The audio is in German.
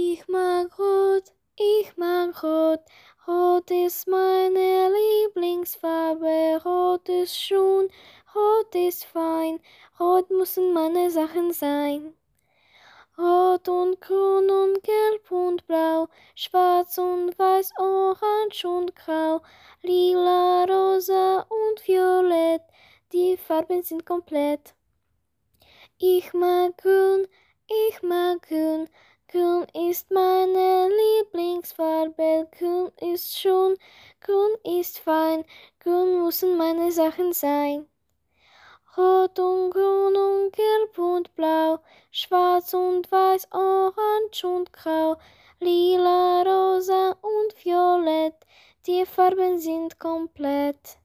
Ich mag Rot, ich mag Rot. Rot ist meine Lieblingsfarbe. Rot ist schön, Rot ist fein. Rot müssen meine Sachen sein. Rot und grün und gelb und blau, schwarz und weiß, orange und grau, lila, rosa und violett, die Farben sind komplett. Ich mag grün, ich mag grün, ist meine Lieblingsfarbe, grün ist schön, grün ist fein, grün müssen meine Sachen sein. Rot und grün und gelb und blau, schwarz und weiß, orange und grau, lila, rosa und violett, die Farben sind komplett.